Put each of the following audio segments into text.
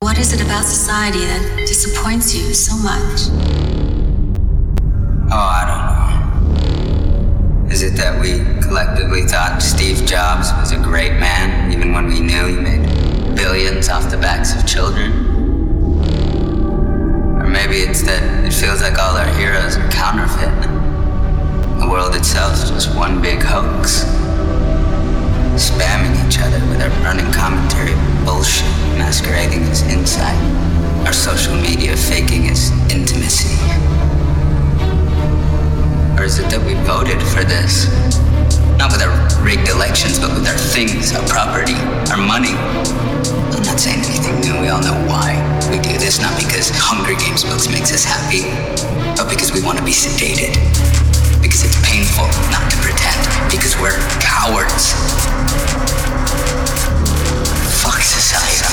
What is it about society that disappoints you so much? Oh, I don't know. Is it that we collectively thought Steve Jobs was a great man, even when we knew he made billions off the backs of children? Or maybe it's that it feels like all our heroes are counterfeit. The world itself is just one big hoax. Spamming each other with our running commentary bullshit masquerading as insight. Our social media faking as intimacy. Or is it that we voted for this? Not with our rigged elections, but with our things, our property, our money. I'm not saying anything new. We all know why we do this. Not because Hunger Games books makes us happy, but because we want to be sedated. Because it's painful not to pretend. Because we're cowards. Fuck society.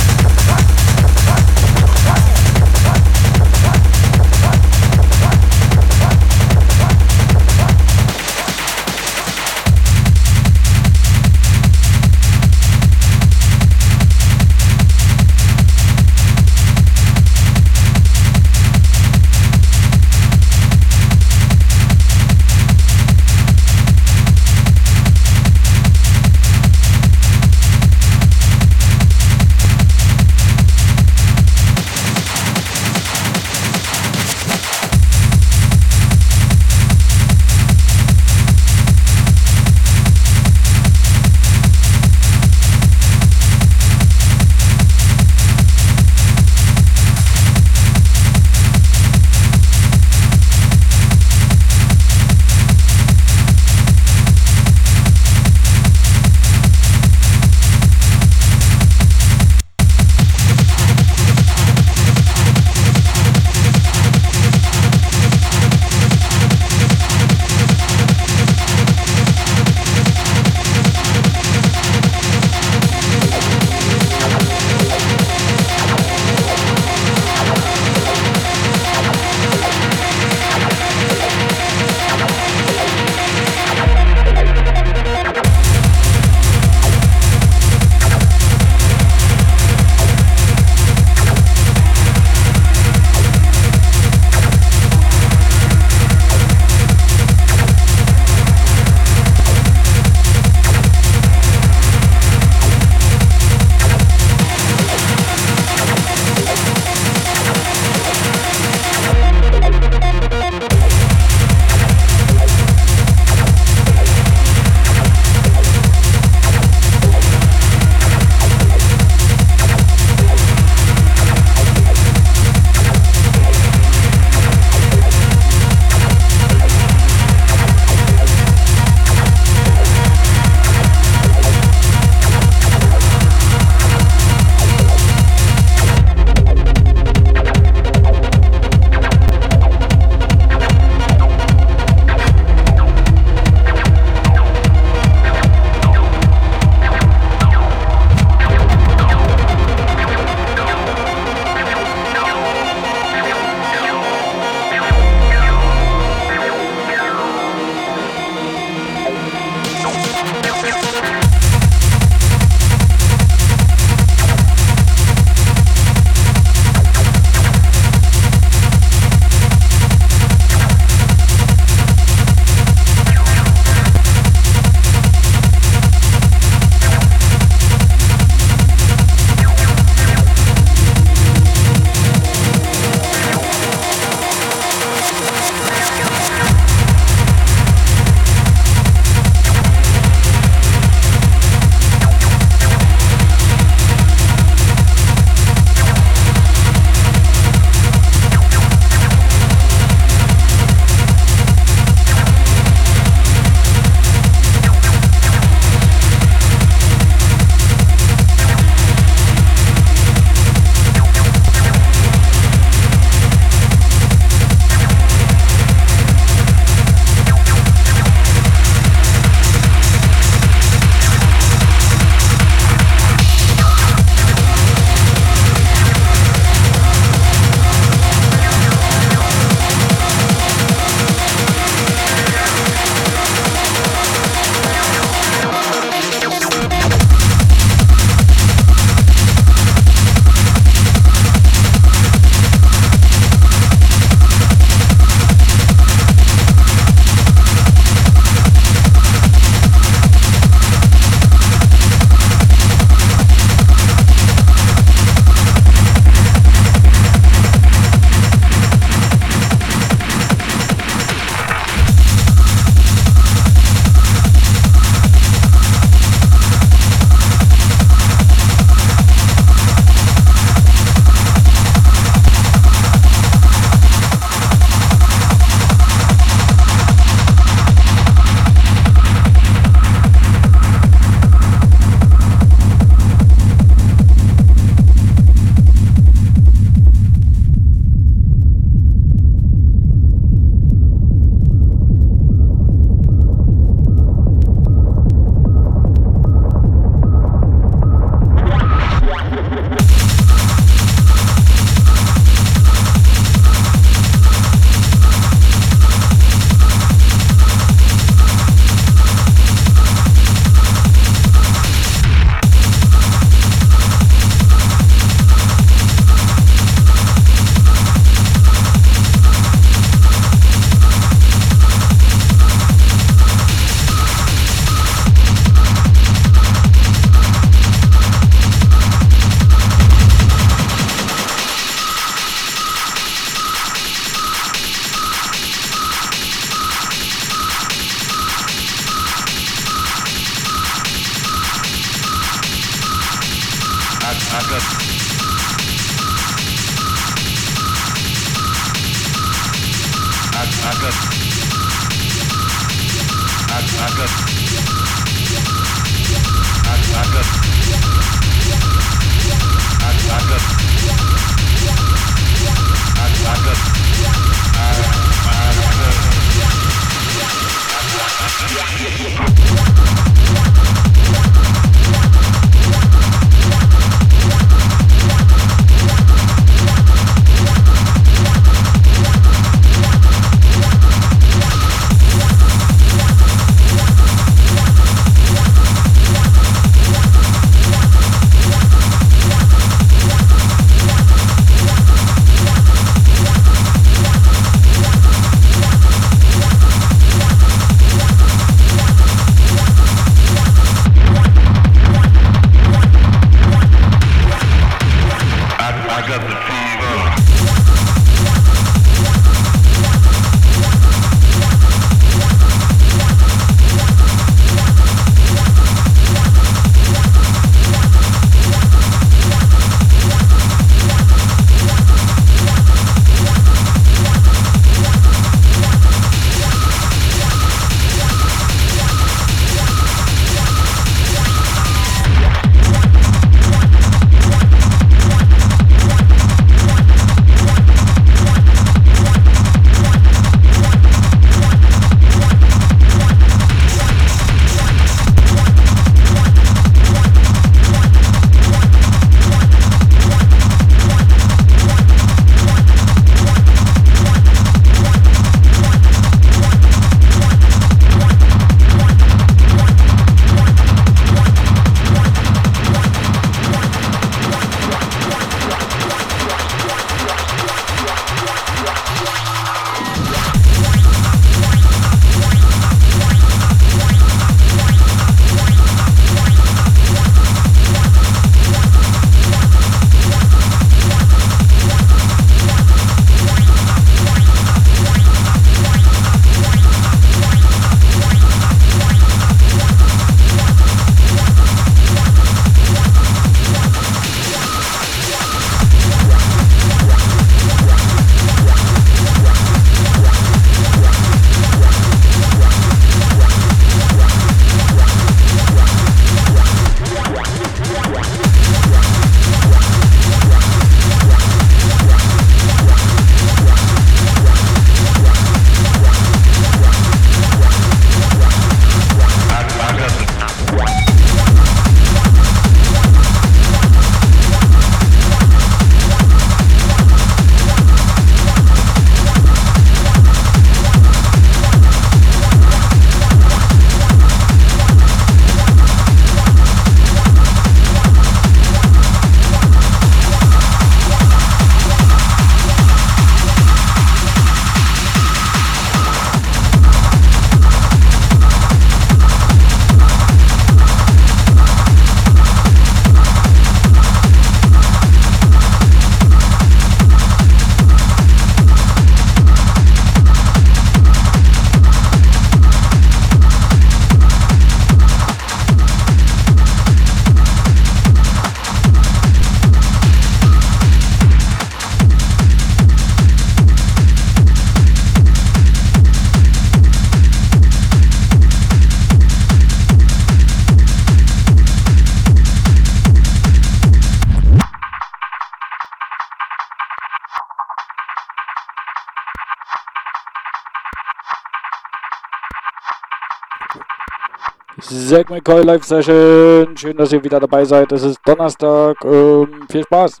Segment Call Live Session. Schön, dass ihr wieder dabei seid. Es ist Donnerstag. Ähm, viel Spaß.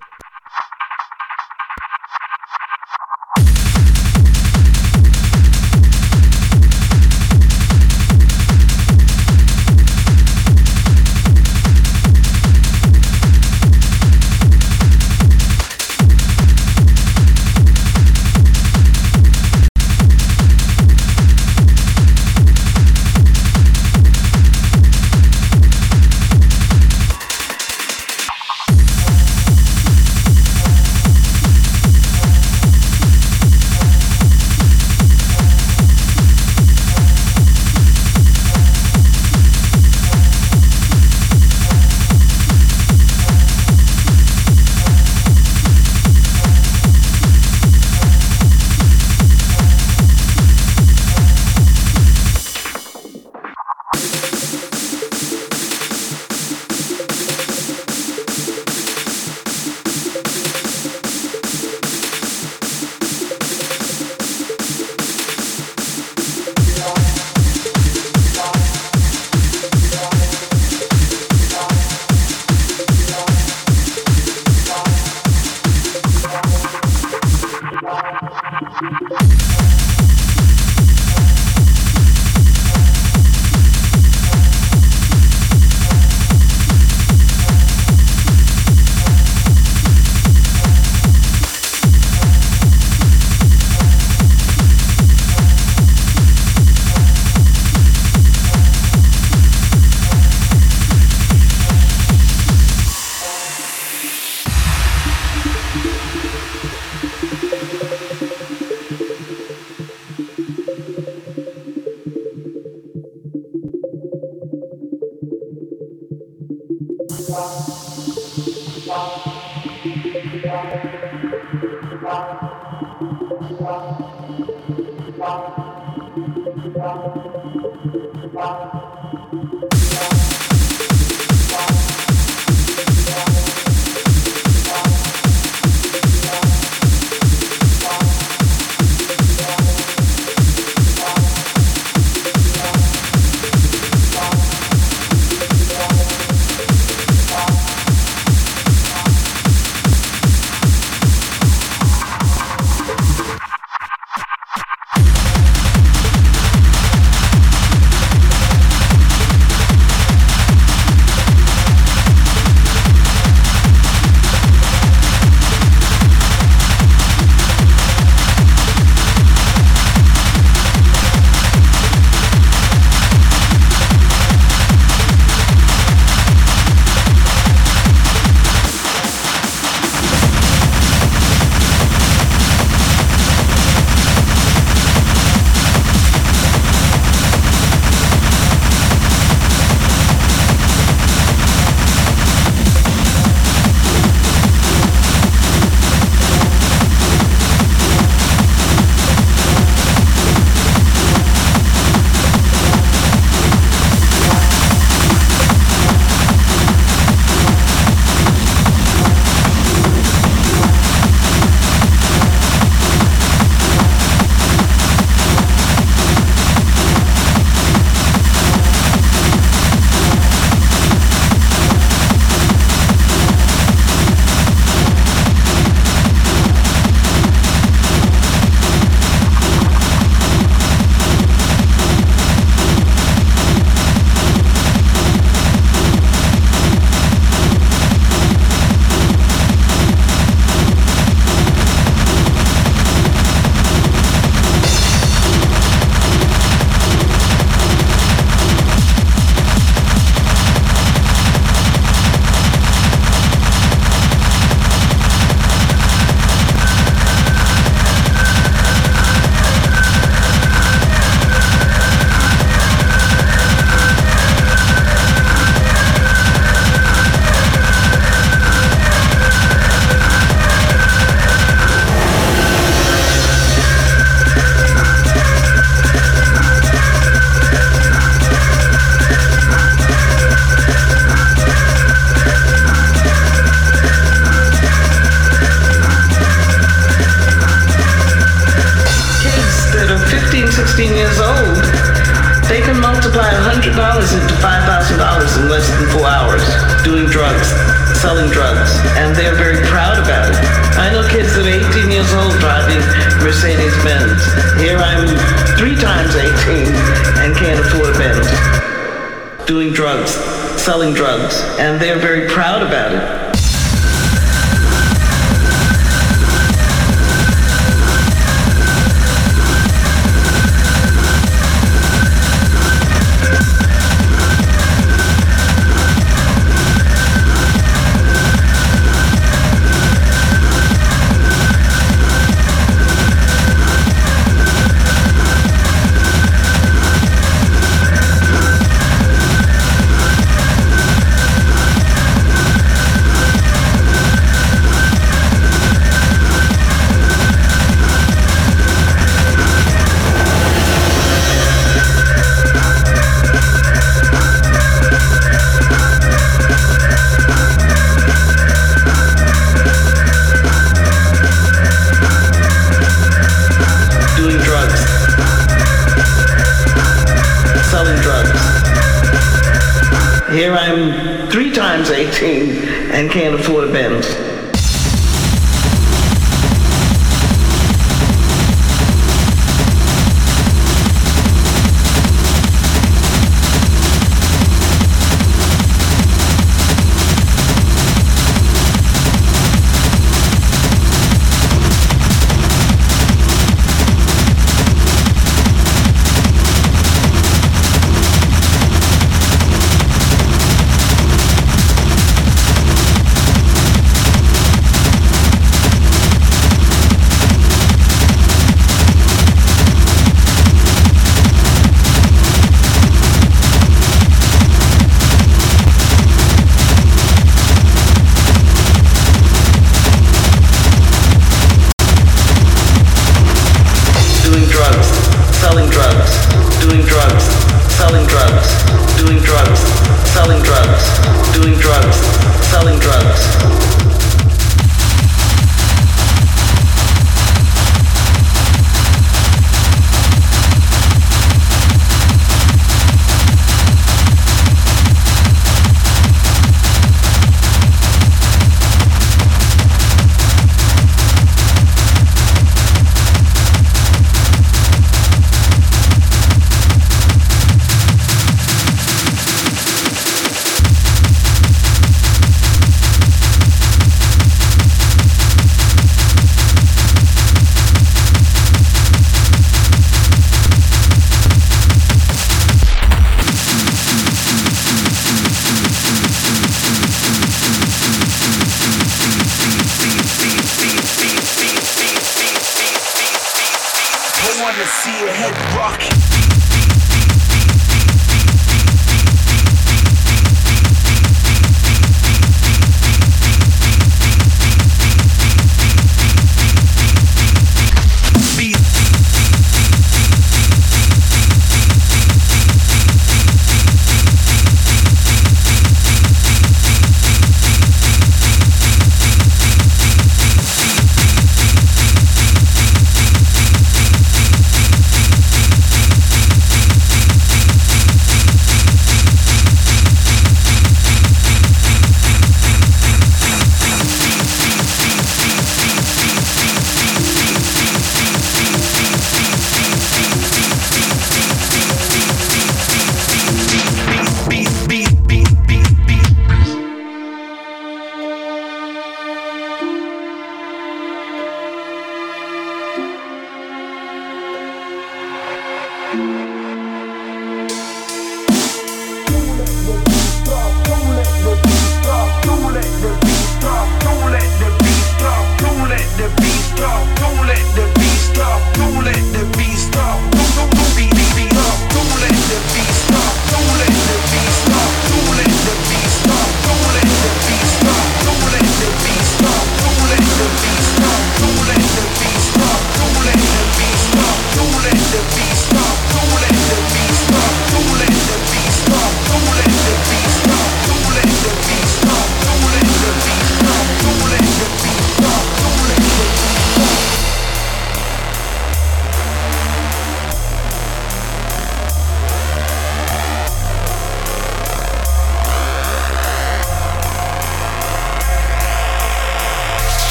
Here I'm three times 18 and can't afford a Benz.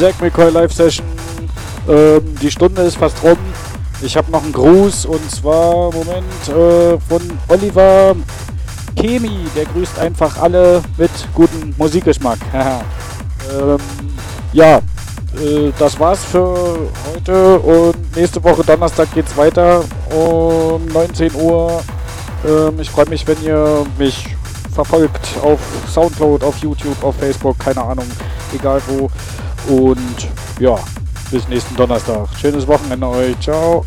Zack McCoy Live Session. Ähm, die Stunde ist fast rum. Ich habe noch einen Gruß und zwar, Moment, äh, von Oliver Kemi. Der grüßt einfach alle mit gutem Musikgeschmack. ähm, ja, äh, das war's für heute und nächste Woche Donnerstag geht's weiter um 19 Uhr. Ähm, ich freue mich, wenn ihr mich verfolgt auf Soundcloud, auf YouTube, auf Facebook, keine Ahnung, egal wo. Und ja, bis nächsten Donnerstag. Schönes Wochenende euch. Ciao.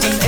thousand